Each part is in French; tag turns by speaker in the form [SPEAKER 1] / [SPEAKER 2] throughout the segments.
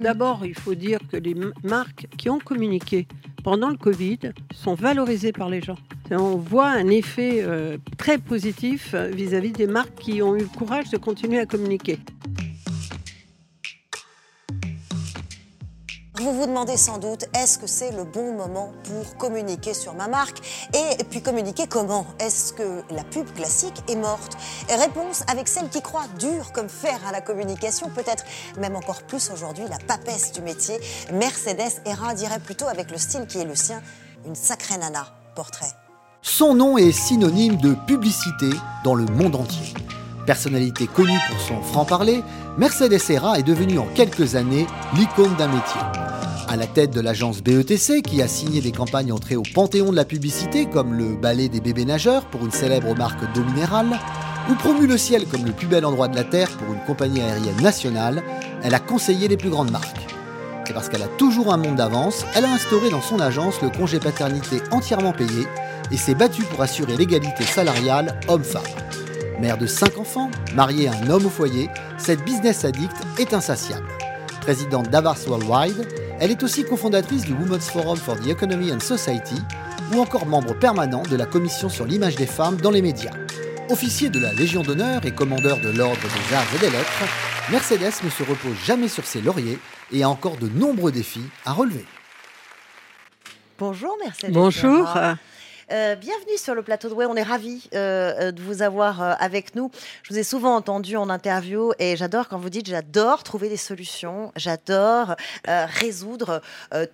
[SPEAKER 1] D'abord, il faut dire que les marques qui ont communiqué pendant le Covid sont valorisées par les gens. On voit un effet euh, très positif vis à -vis des marques qui ont eu le courage de continuer à communiquer.
[SPEAKER 2] Vous vous demandez sans doute, est-ce que c'est le bon moment pour communiquer sur ma marque Et puis communiquer comment Est-ce que la pub classique est morte Réponse avec celle qui croit dur comme fer à la communication, peut-être même encore plus aujourd'hui la papesse du métier. Mercedes Era dirait plutôt avec le style qui est le sien, une sacrée nana. Portrait.
[SPEAKER 3] Son nom est synonyme de publicité dans le monde entier. Personnalité connue pour son franc-parler, Mercedes Era est devenue en quelques années l'icône d'un métier. À la tête de l'agence BETC, qui a signé des campagnes entrées au panthéon de la publicité, comme le ballet des bébés nageurs pour une célèbre marque d'eau minérale, ou promu le ciel comme le plus bel endroit de la Terre pour une compagnie aérienne nationale, elle a conseillé les plus grandes marques. Et parce qu'elle a toujours un monde d'avance, elle a instauré dans son agence le congé paternité entièrement payé et s'est battue pour assurer l'égalité salariale homme-femme. Mère de 5 enfants, mariée à un homme au foyer, cette business addict est insatiable. Présidente d'Avars Worldwide, elle est aussi cofondatrice du Women's Forum for the Economy and Society ou encore membre permanent de la Commission sur l'image des femmes dans les médias. Officier de la Légion d'honneur et commandeur de l'Ordre des Arts et des Lettres, Mercedes ne se repose jamais sur ses lauriers et a encore de nombreux défis à relever.
[SPEAKER 2] Bonjour Mercedes.
[SPEAKER 1] Bonjour.
[SPEAKER 2] Euh, bienvenue sur le plateau de Way. On est ravis euh, euh, de vous avoir avec nous. Je vous ai souvent entendu en interview et j'adore quand vous dites j'adore trouver des solutions, j'adore résoudre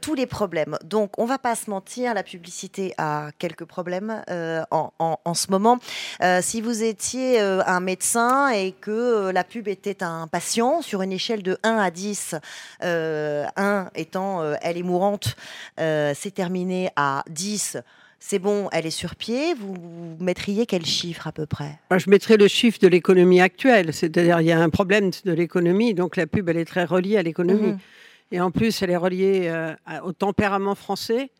[SPEAKER 2] tous les problèmes. Donc, on va pas se mentir, la publicité a quelques problèmes en, en, ce moment. si vous étiez un médecin et que la pub était un patient sur une échelle de 1 à 10, 1 étant elle est mourante, c'est terminé à 10 c'est bon, elle est sur pied, vous mettriez quel chiffre à peu près?
[SPEAKER 1] Je mettrais le chiffre de l'économie actuelle, c'est-à-dire il y a un problème de l'économie, donc la pub elle est très reliée à l'économie. Mhm. Et en plus, elle est reliée euh, au tempérament français,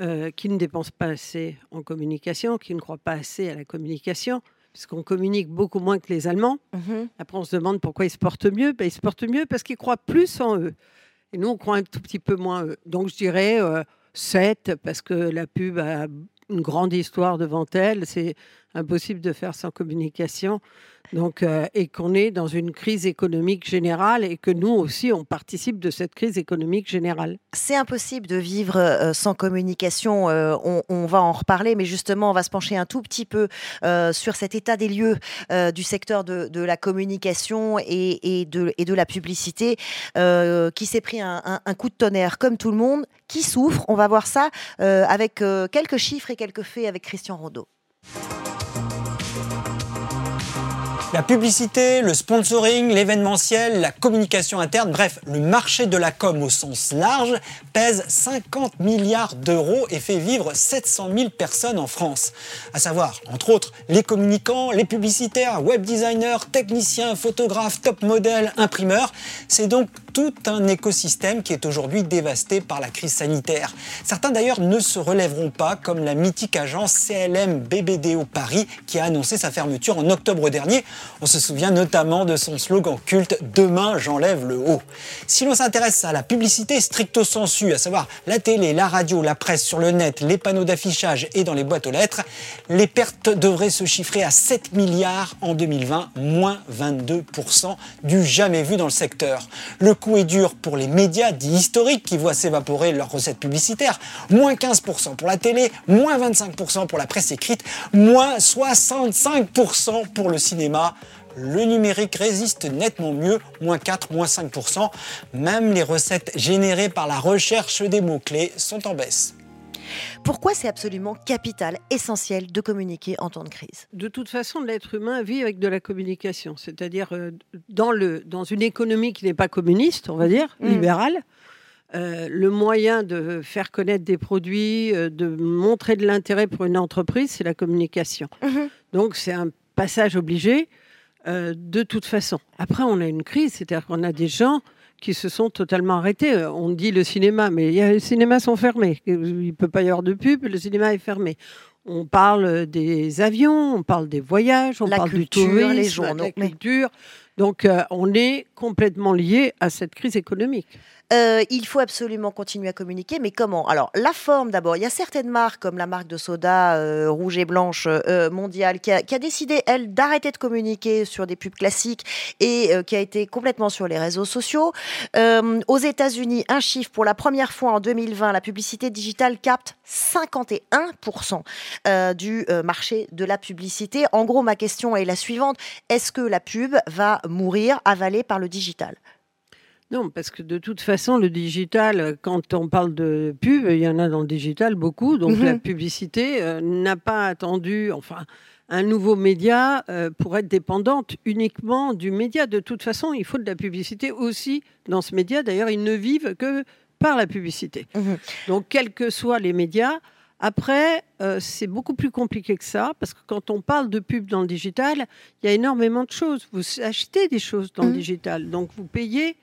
[SPEAKER 1] euh, qui ne dépense pas assez en communication, qui ne croit pas assez à la communication, puisqu'on communique beaucoup moins que les Allemands. Mhm. Après, on se demande pourquoi ils se portent mieux. Ben, ils se portent mieux parce qu'ils croient plus en eux. Et nous, on croit un tout petit peu moins eux. Donc, je dirais... Euh, 7 parce que la pub a une grande histoire devant elle. C'est impossible de faire sans communication. Donc, euh, et qu'on est dans une crise économique générale et que nous aussi, on participe de cette crise économique générale.
[SPEAKER 2] C'est impossible de vivre euh, sans communication. Euh, on, va en reparler, mais justement, on va se pencher un tout petit peu sur cet état des lieux du secteur de, la communication et, de, la publicité qui s'est pris un, un, coup de tonnerre comme tout le monde, qui souffre. On va voir ça avec quelques chiffres et quelques faits avec Christian Rondeau.
[SPEAKER 4] La publicité, le sponsoring, l'événementiel, la communication interne, bref, le marché de la com au sens large pèse 50 milliards d'euros et fait vivre 700 000 personnes en France. À savoir, entre autres, les communicants, les publicitaires, web designers, techniciens, photographes, top modèles, imprimeurs. C'est donc tout un écosystème qui est aujourd'hui dévasté par la crise sanitaire. Certains d'ailleurs ne se relèveront pas, comme la mythique agence CLM BBDO Paris qui a annoncé sa fermeture en octobre dernier. On se souvient notamment de son slogan culte Demain j'enlève le haut. Si l'on s'intéresse à la publicité stricto sensu, à savoir la télé, la radio, la presse sur le net, les panneaux d'affichage et dans les boîtes aux lettres, les pertes devraient se chiffrer à 7 milliards en 2020, moins 22% du jamais vu dans le secteur. Le coup est dur pour les médias dits historiques qui voient s'évaporer leurs recettes publicitaires, moins 15% pour la télé, moins 25% pour la presse écrite, moins 65% pour le cinéma le numérique résiste nettement mieux, moins 4, moins 5%. Même les recettes générées par la recherche des mots-clés sont en baisse.
[SPEAKER 2] Pourquoi c'est absolument capital, essentiel de communiquer en temps de crise?
[SPEAKER 1] De toute façon, l'être humain vit avec de la communication, c'est-à-dire euh, dans, le, dans une économie qui n'est pas communiste, on va dire, mm. libérale. Euh, le moyen de faire connaître des produits, euh, de montrer de l'intérêt pour une entreprise, c'est la communication. Mm-hmm. Donc c'est un passage obligé. Euh, de toute façon. Après, on a une crise, c'est-à-dire qu'on a des gens qui se sont totalement arrêtés. Euh, on dit le cinéma, mais les cinémas sont fermés. Il ne peut pas y avoir de pub, le cinéma est fermé. On parle des avions, on parle des voyages, on parle du tourisme,
[SPEAKER 2] les journaux,
[SPEAKER 1] la culture. Donc euh, on est complètement lié à cette crise économique.
[SPEAKER 2] Euh, il faut absolument continuer à communiquer, mais comment? Alors, la forme d'abord. Il y a certaines marques, comme la marque de soda euh, rouge et blanche mondiale, qui a, décidé, elle, d'arrêter de communiquer sur des pubs classiques et qui a été complètement sur les réseaux sociaux. aux États-Unis, un chiffre pour la première fois en 2020, la publicité digitale capte 51% du marché de la publicité. En gros, ma question est la suivante est-ce que la pub va mourir avalée par le digital
[SPEAKER 1] non, parce que de toute façon, le digital, quand on parle de pub, il y en a dans le digital beaucoup. Donc la mhm. publicité euh, n'a pas attendu, enfin, un nouveau média euh, pour être dépendante uniquement du média. De toute façon, il faut de la publicité aussi dans ce média. D'ailleurs, ils ne vivent que par la publicité. Mhm. Donc, quels que soient les médias, après, euh, c'est beaucoup plus compliqué que ça, parce que quand on parle de pub dans le digital, il y a énormément de choses. Vous achetez des choses dans le mhm. digital, donc vous payez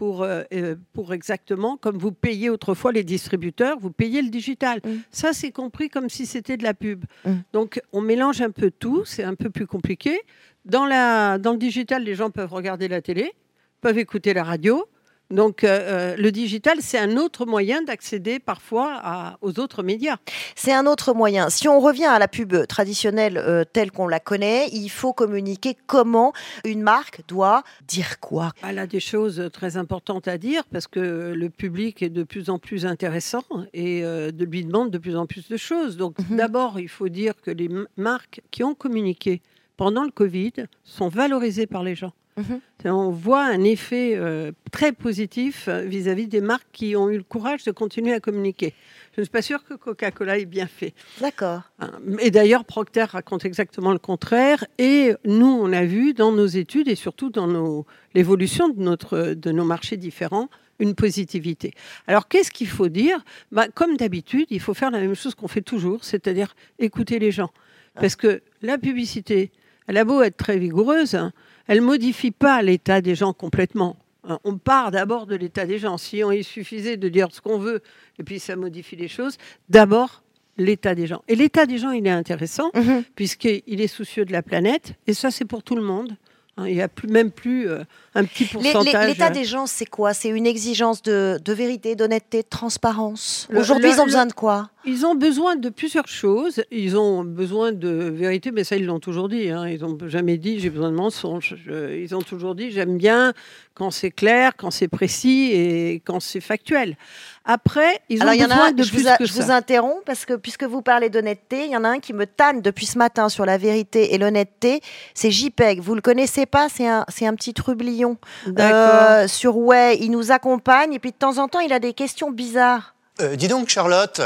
[SPEAKER 1] pour, euh, euh, pour exactement comme vous payez autrefois les distributeurs, vous payez le digital. Mm. Ça, c'est compris comme si c'était de la pub. Mm. Donc, on mélange un peu tout, c'est un peu plus compliqué. Dans, la, dans le digital, les gens peuvent regarder la télé, peuvent écouter la radio, donc euh, euh, le digital, c'est un autre moyen d'accéder parfois aux autres médias.
[SPEAKER 2] C'est un autre moyen. Si on revient à la pub traditionnelle euh, telle qu'on la connaît, il faut communiquer comment une marque doit dire quoi.
[SPEAKER 1] Elle a des choses très importantes à dire parce que le public est de plus en plus intéressant et lui demande de plus en plus de choses. Donc mhm. d'abord, il faut dire que les marques qui ont communiqué pendant le Covid sont valorisées par les gens. Mhm. On voit un effet euh, très positif euh, vis-à-vis des marques qui ont eu le courage de continuer à communiquer. Je ne suis pas sûre que Coca-Cola ait bien fait.
[SPEAKER 2] D'accord.
[SPEAKER 1] Hein, et d'ailleurs, Procter raconte exactement le contraire. Et nous, on a vu dans nos études et surtout dans l'évolution de, de nos marchés différents, une positivité. Alors, qu'est-ce qu'il faut dire? Bah, Comme d'habitude, il faut faire la même chose qu'on fait toujours, c'est-à-dire écouter les gens. Ah. Parce que la publicité, elle a beau être très vigoureuse, hein, elle modifie pas l'état des gens complètement. Hein, on part d'abord de l'état des gens. Si on, il suffisait de dire ce qu'on veut et puis ça modifie les choses, d'abord l'état des gens. Et l'état des gens, il est intéressant mhm. puisqu'il est soucieux de la planète et ça, c'est pour tout le monde. Hein, il n'y a plus, même plus euh, un petit pourcentage.
[SPEAKER 2] L'état euh, des gens, c'est quoi? C'est une exigence de, vérité, d'honnêteté, de transparence? Aujourd'hui, ils ont besoin de quoi?
[SPEAKER 1] Ils ont besoin de plusieurs choses. Ils ont besoin de vérité, mais ça, ils l'ont toujours dit. Hein. Ils n'ont jamais dit j'ai besoin de mensonges. Ils ont toujours dit j'aime bien quand c'est clair, quand c'est précis et quand c'est factuel. Après, ils ont besoin de
[SPEAKER 2] je
[SPEAKER 1] plus
[SPEAKER 2] vous
[SPEAKER 1] que
[SPEAKER 2] je vous interromps parce que puisque vous parlez d'honnêteté, il y en a un qui me tanne depuis ce matin sur la vérité et l'honnêteté. C'est JPEG. Vous le connaissez pas C'est un, c'est un petit trublion euh, sur Ouais. Il nous accompagne et puis de temps en temps, il a des questions bizarres.
[SPEAKER 5] Euh, dis donc, Charlotte,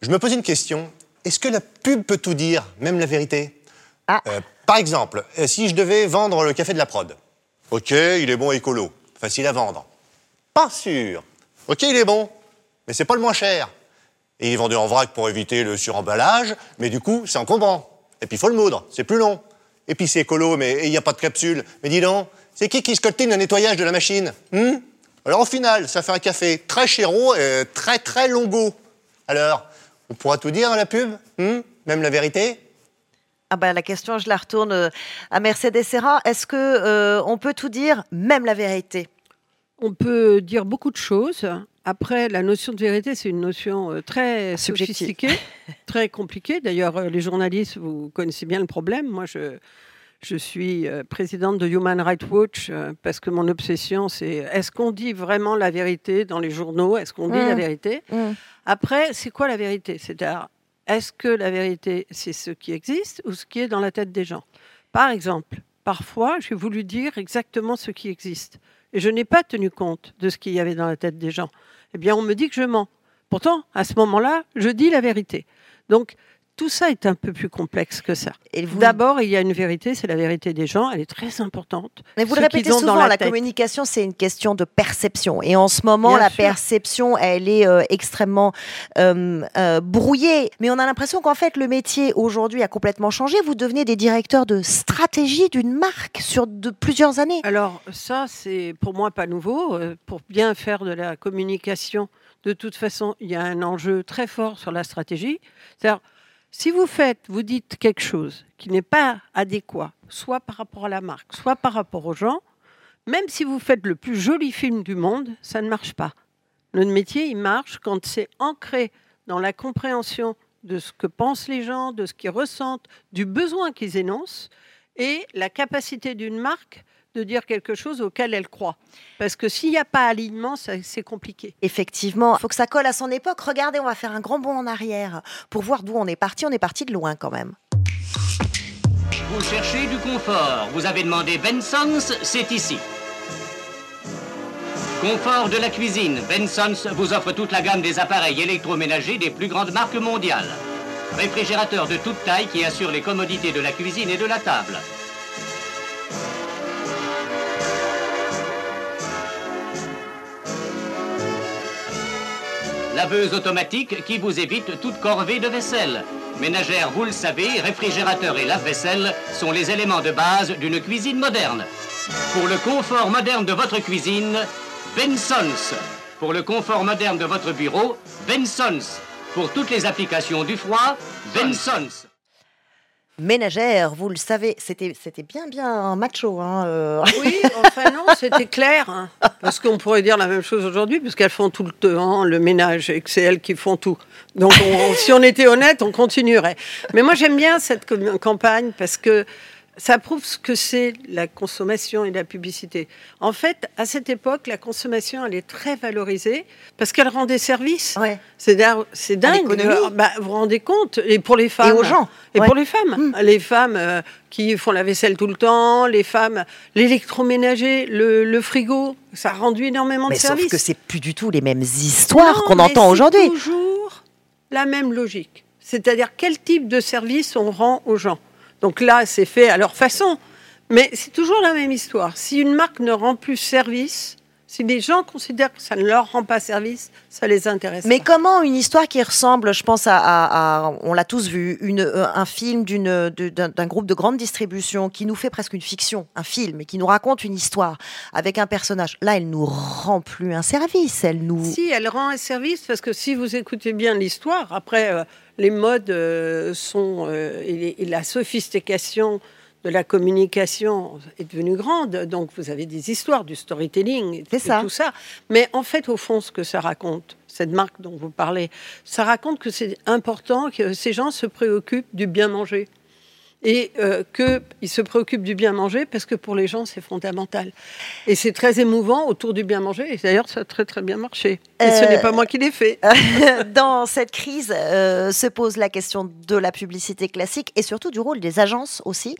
[SPEAKER 5] je me pose une question. Est-ce que la pub peut tout dire, même la vérité? Ah. Euh, par exemple, si je devais vendre le café de la prod. Ok, il est bon écolo, facile à vendre. Pas sûr. Ok, il est bon, mais c'est pas le moins cher. Et il est vendu en vrac pour éviter le suremballage, mais du coup, c'est encombrant. Et puis il faut le moudre, c'est plus long. Et puis c'est écolo, mais il n'y a pas de capsule. Mais dis donc, c'est qui qui scoltine le nettoyage de la machine? Hmm? Alors au final, ça fait un café très chéro et très très longo. Alors, on pourra tout dire dans la pub hmm? Même la vérité?
[SPEAKER 2] Ah ben, la question, je la retourne euh, à Mercedes Serra. Est-ce que euh, on peut tout dire, même la vérité?
[SPEAKER 1] On peut dire beaucoup de choses. Après, la notion de vérité, c'est une notion euh, très sophistiquée, très compliquée. D'ailleurs, les journalistes, vous connaissez bien le problème. Moi, je, je suis présidente de Human Rights Watch parce que mon obsession, c'est est-ce qu'on dit vraiment la vérité dans les journaux? Est-ce qu'on dit la mmh. vérité? Mmh. Après, c'est quoi la vérité? C'est-à-dire, est-ce que la vérité, c'est ce qui existe ou ce qui est dans la tête des gens? Par exemple, parfois, j'ai voulu dire exactement ce qui existe et je n'ai pas tenu compte de ce qu'il y avait dans la tête des gens. Eh bien, on me dit que je mens. Pourtant, à ce moment-là, je dis la vérité. Donc, tout ça est un peu plus complexe que ça. D'abord, il y a une vérité, c'est la vérité des gens, elle est très importante.
[SPEAKER 2] Mais vous le répétez souvent, la, communication, c'est une question de perception. Et en ce moment, la perception, elle est euh, extrêmement euh, euh, brouillée. Mais on a l'impression qu'en fait, le métier aujourd'hui a complètement changé. Vous devenez des directeurs de stratégie d'une marque sur de plusieurs années.
[SPEAKER 1] Alors ça, c'est pour moi pas nouveau. Pour bien faire de la communication, de toute façon, il y a un enjeu très fort sur la stratégie. C'est-à-dire, si vous faites, vous dites quelque chose qui n'est pas adéquat, soit par rapport à la marque, soit par rapport aux gens, Même si vous faites le plus joli film du monde, ça ne marche pas. Notre métier, il marche quand c'est ancré dans la compréhension de ce que pensent les gens, de ce qu'ils ressentent, du besoin qu'ils énoncent, et la capacité d'une marque de dire quelque chose auquel elle croit. Parce que s'il n'y a pas alignement, c'est compliqué.
[SPEAKER 2] Effectivement, il faut que ça colle à son époque. Regardez, on va faire un grand bond en arrière pour voir d'où on est parti. On est parti de loin quand même.
[SPEAKER 6] Vous cherchez du confort. Vous avez demandé Benson's, c'est ici. Confort de la cuisine, Benson's vous offre toute la gamme des appareils électroménagers des plus grandes marques mondiales. Réfrigérateur de toute taille qui assure les commodités de la cuisine et de la table. Laveuse automatique qui vous évite toute corvée de vaisselle. Ménagère, vous le savez, réfrigérateur et lave-vaisselle sont les éléments de base d'une cuisine moderne. Pour le confort moderne de votre cuisine, Benson's. Pour le confort moderne de votre bureau, Benson's. Pour toutes les applications du froid, Benson's.
[SPEAKER 2] Ménagère, vous le savez, c'était bien bien macho. Hein,
[SPEAKER 1] euh. Oui, enfin non, c'était clair. Hein. parce qu'on pourrait dire la même chose aujourd'hui, puisqu'elles font tout le temps le ménage et que c'est elles qui font tout. Donc si on était honnête, on continuerait. Mais moi j'aime bien cette campagne parce que ça prouve ce que c'est la consommation et la publicité. En fait, à cette époque, la consommation, elle est très valorisée parce qu'elle rend des services. C'est dingue. Bah, vous vous rendez compte Et pour les femmes.
[SPEAKER 2] Et aux gens.
[SPEAKER 1] Et pour les femmes. Hmm. Les femmes euh, qui font la vaisselle tout le temps, les femmes, l'électroménager, le, frigo, ça a rendu énormément
[SPEAKER 2] de
[SPEAKER 1] services.
[SPEAKER 2] Sauf que c'est plus du tout les mêmes histoires qu'on entend aujourd'hui.
[SPEAKER 1] C'est toujours la même logique. C'est-à-dire quel type de service on rend aux gens? Donc là, c'est fait à leur façon. Mais c'est toujours la même histoire. Si une marque ne rend plus service, si les gens considèrent que ça ne leur rend pas service, ça les intéresse.
[SPEAKER 2] Mais comment une histoire qui ressemble, je pense à, on l'a tous vu, une, euh, un film d'un groupe de grande distribution qui nous fait presque une fiction, un film, et qui nous raconte une histoire avec un personnage. Là, elle nous rend plus un service, elle nous.
[SPEAKER 1] Si, elle rend un service parce que si vous écoutez bien l'histoire, après. Euh, les modes euh, sont euh, et, la sophistication de la communication est devenue grande. Donc vous avez des histoires, du storytelling, et ça. tout ça. Mais en fait, au fond, ce que ça raconte, cette marque dont vous parlez, ça raconte que c'est important que ces gens se préoccupent du bien manger et euh, qu'ils se préoccupent du bien manger parce que pour les gens, c'est fondamental. Et c'est très émouvant autour du bien manger. Et d'ailleurs, ça a très très bien marché. Et ce n'est pas moi qui l'ai fait.
[SPEAKER 2] Dans cette crise euh, se pose la question de la publicité classique et surtout du rôle des agences aussi.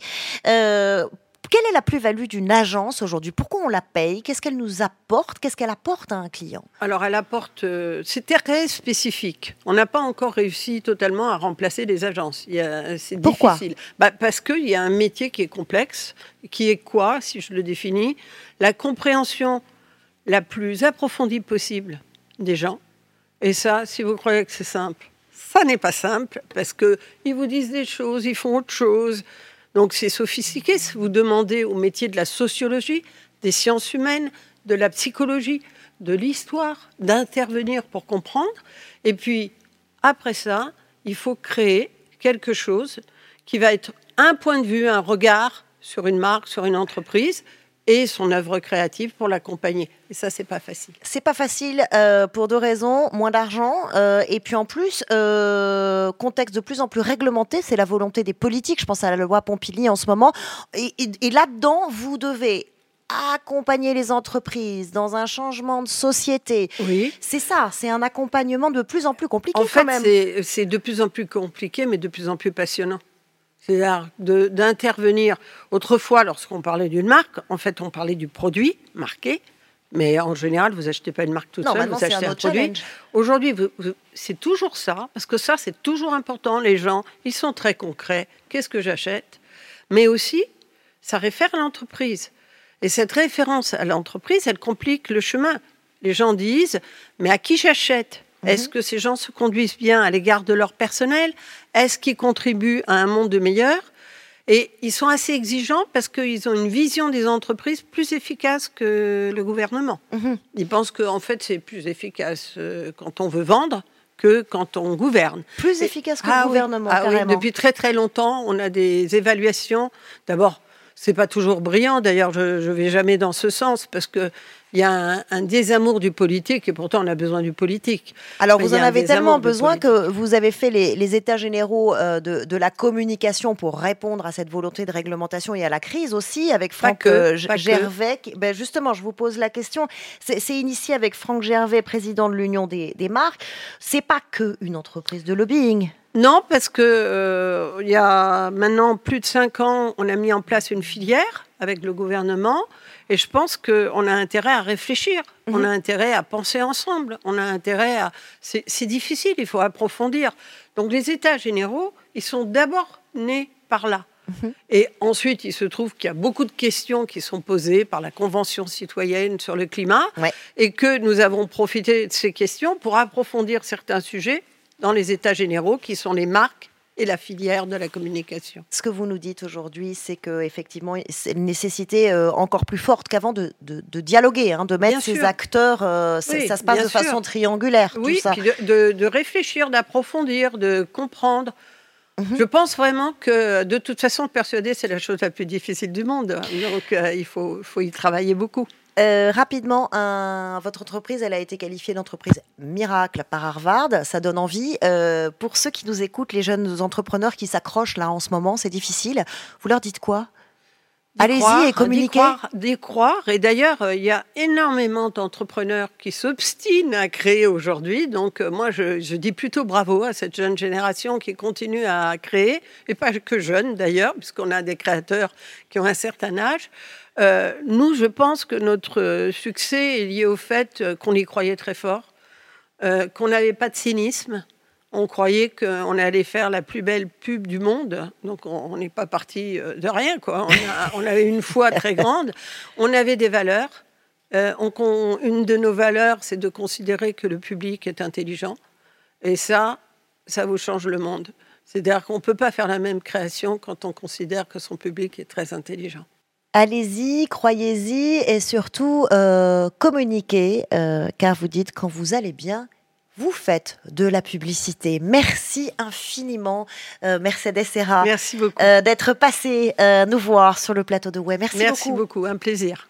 [SPEAKER 2] Quelle est la plus-value d'une agence aujourd'hui? Pourquoi on la paye? Qu'est-ce qu'elle nous apporte? Qu'est-ce qu'elle apporte à un client?
[SPEAKER 1] Alors, elle apporte. Euh, c'est très spécifique. On n'a pas encore réussi totalement à remplacer les agences. C'est difficile. Bah, parce qu'il y a un métier qui est complexe, qui est quoi, si je le définis? La compréhension la plus approfondie possible des gens. Et ça, si vous croyez que c'est simple, ça n'est pas simple parce qu'ils vous disent des choses, ils font autre chose. Donc c'est sophistiqué. Vous demandez au métier de la sociologie, des sciences humaines, de la psychologie, de l'histoire, d'intervenir pour comprendre. Et puis, après ça, il faut créer quelque chose qui va être un point de vue, un regard sur une marque, sur une entreprise, et son œuvre créative pour l'accompagner. Et ça, c'est pas facile.
[SPEAKER 2] C'est pas facile euh, pour deux raisons moins d'argent euh, et puis en plus euh, contexte de plus en plus réglementé. C'est la volonté des politiques. Je pense à la loi Pompili en ce moment. Et, là-dedans, vous devez accompagner les entreprises dans un changement de société.
[SPEAKER 1] Oui.
[SPEAKER 2] C'est ça, c'est un accompagnement de plus en plus compliqué.
[SPEAKER 1] En fait, c'est de plus en plus compliqué, mais de plus en plus passionnant. C'est-à-dire d'intervenir. Autrefois, lorsqu'on parlait d'une marque, en fait, on parlait du produit marqué. Mais en général, vous achetez pas une marque toute seule, vous achetez un, produit. Aujourd'hui, c'est toujours ça, parce que ça, c'est toujours important. Les gens, ils sont très concrets. Qu'est-ce que j'achète? Mais aussi, ça réfère à l'entreprise. Et cette référence à l'entreprise, elle complique le chemin. Les gens disent, mais à qui j'achète? Est-ce mhm. que ces gens se conduisent bien à l'égard de leur personnel? Est-ce qu'ils contribuent à un monde meilleur Et ils sont assez exigeants parce qu'ils ont une vision des entreprises plus efficace que le gouvernement. Mhm. Ils pensent qu'en fait, c'est plus efficace euh, quand on veut vendre que quand on gouverne.
[SPEAKER 2] Plus efficace que le ah gouvernement, ah
[SPEAKER 1] Depuis très très longtemps, on a des évaluations. D'abord, c'est pas toujours brillant. D'ailleurs, je ne vais jamais dans ce sens parce que il y a un, désamour du politique et pourtant on a besoin du politique.
[SPEAKER 2] Alors vous en avez tellement besoin que vous avez fait les, états généraux euh, de, la communication pour répondre à cette volonté de réglementation et à la crise aussi avec Franck euh, Gervais. Ben justement, je vous pose la question. C'est initié avec Franck Gervais, président de l'Union des, des marques. C'est pas que une entreprise de lobbying.
[SPEAKER 1] Non, parce que euh, il y a maintenant plus de cinq ans, on a mis en place une filière avec le gouvernement, et je pense qu'on a intérêt à réfléchir, on a mhm. intérêt à penser ensemble, on a intérêt à. C'est difficile, il faut approfondir. Donc les États généraux, ils sont d'abord nés par là. Mhm. Et ensuite, il se trouve qu'il y a beaucoup de questions qui sont posées par la Convention citoyenne sur le climat et que nous avons profité de ces questions pour approfondir certains sujets dans les États généraux, qui sont les marques et la filière de la communication.
[SPEAKER 2] Ce que vous nous dites aujourd'hui, c'est qu'effectivement, c'est une nécessité euh, encore plus forte qu'avant de, de, dialoguer, hein, de mettre ces acteurs. Euh, ça se passe de façon triangulaire.
[SPEAKER 1] Oui,
[SPEAKER 2] tout ça.
[SPEAKER 1] De, de, réfléchir, d'approfondir, de comprendre. Mhm. Je pense vraiment que de toute façon, persuader, c'est la chose la plus difficile du monde. Donc, euh, il faut, faut y travailler beaucoup.
[SPEAKER 2] Euh, rapidement, votre entreprise, elle a été qualifiée d'entreprise miracle par Harvard. Ça donne envie. Euh, pour ceux qui nous écoutent, les jeunes entrepreneurs qui s'accrochent là en ce moment, c'est difficile. Vous leur dites quoi? Allez-y et communiquez.
[SPEAKER 1] D'y croire, Et d'ailleurs, euh, il y a énormément d'entrepreneurs qui s'obstinent à créer aujourd'hui. Donc, moi, je, je, dis plutôt bravo à cette jeune génération qui continue à créer, et pas que jeune d'ailleurs, puisqu'on a des créateurs qui ont un certain âge. Euh, nous, je pense que notre succès est lié au fait euh, qu'on y croyait très fort, euh, qu'on n'avait pas de cynisme. On croyait qu'on allait faire la plus belle pub du monde. Donc, on n'est pas parti de rien. Quoi. On, avait une foi très grande. On avait des valeurs. une de nos valeurs, c'est de considérer que le public est intelligent. Et ça, ça vous change le monde. C'est-à-dire qu'on ne peut pas faire la même création quand on considère que son public est très intelligent.
[SPEAKER 2] Allez-y, croyez-y et surtout euh, communiquez, euh, car vous dites quand vous allez bien, vous faites de la publicité. Merci infiniment, euh, Mercedes Serra.
[SPEAKER 1] Merci beaucoup.
[SPEAKER 2] d'être passé nous voir sur le plateau de Web. Merci,
[SPEAKER 1] Merci beaucoup, un plaisir.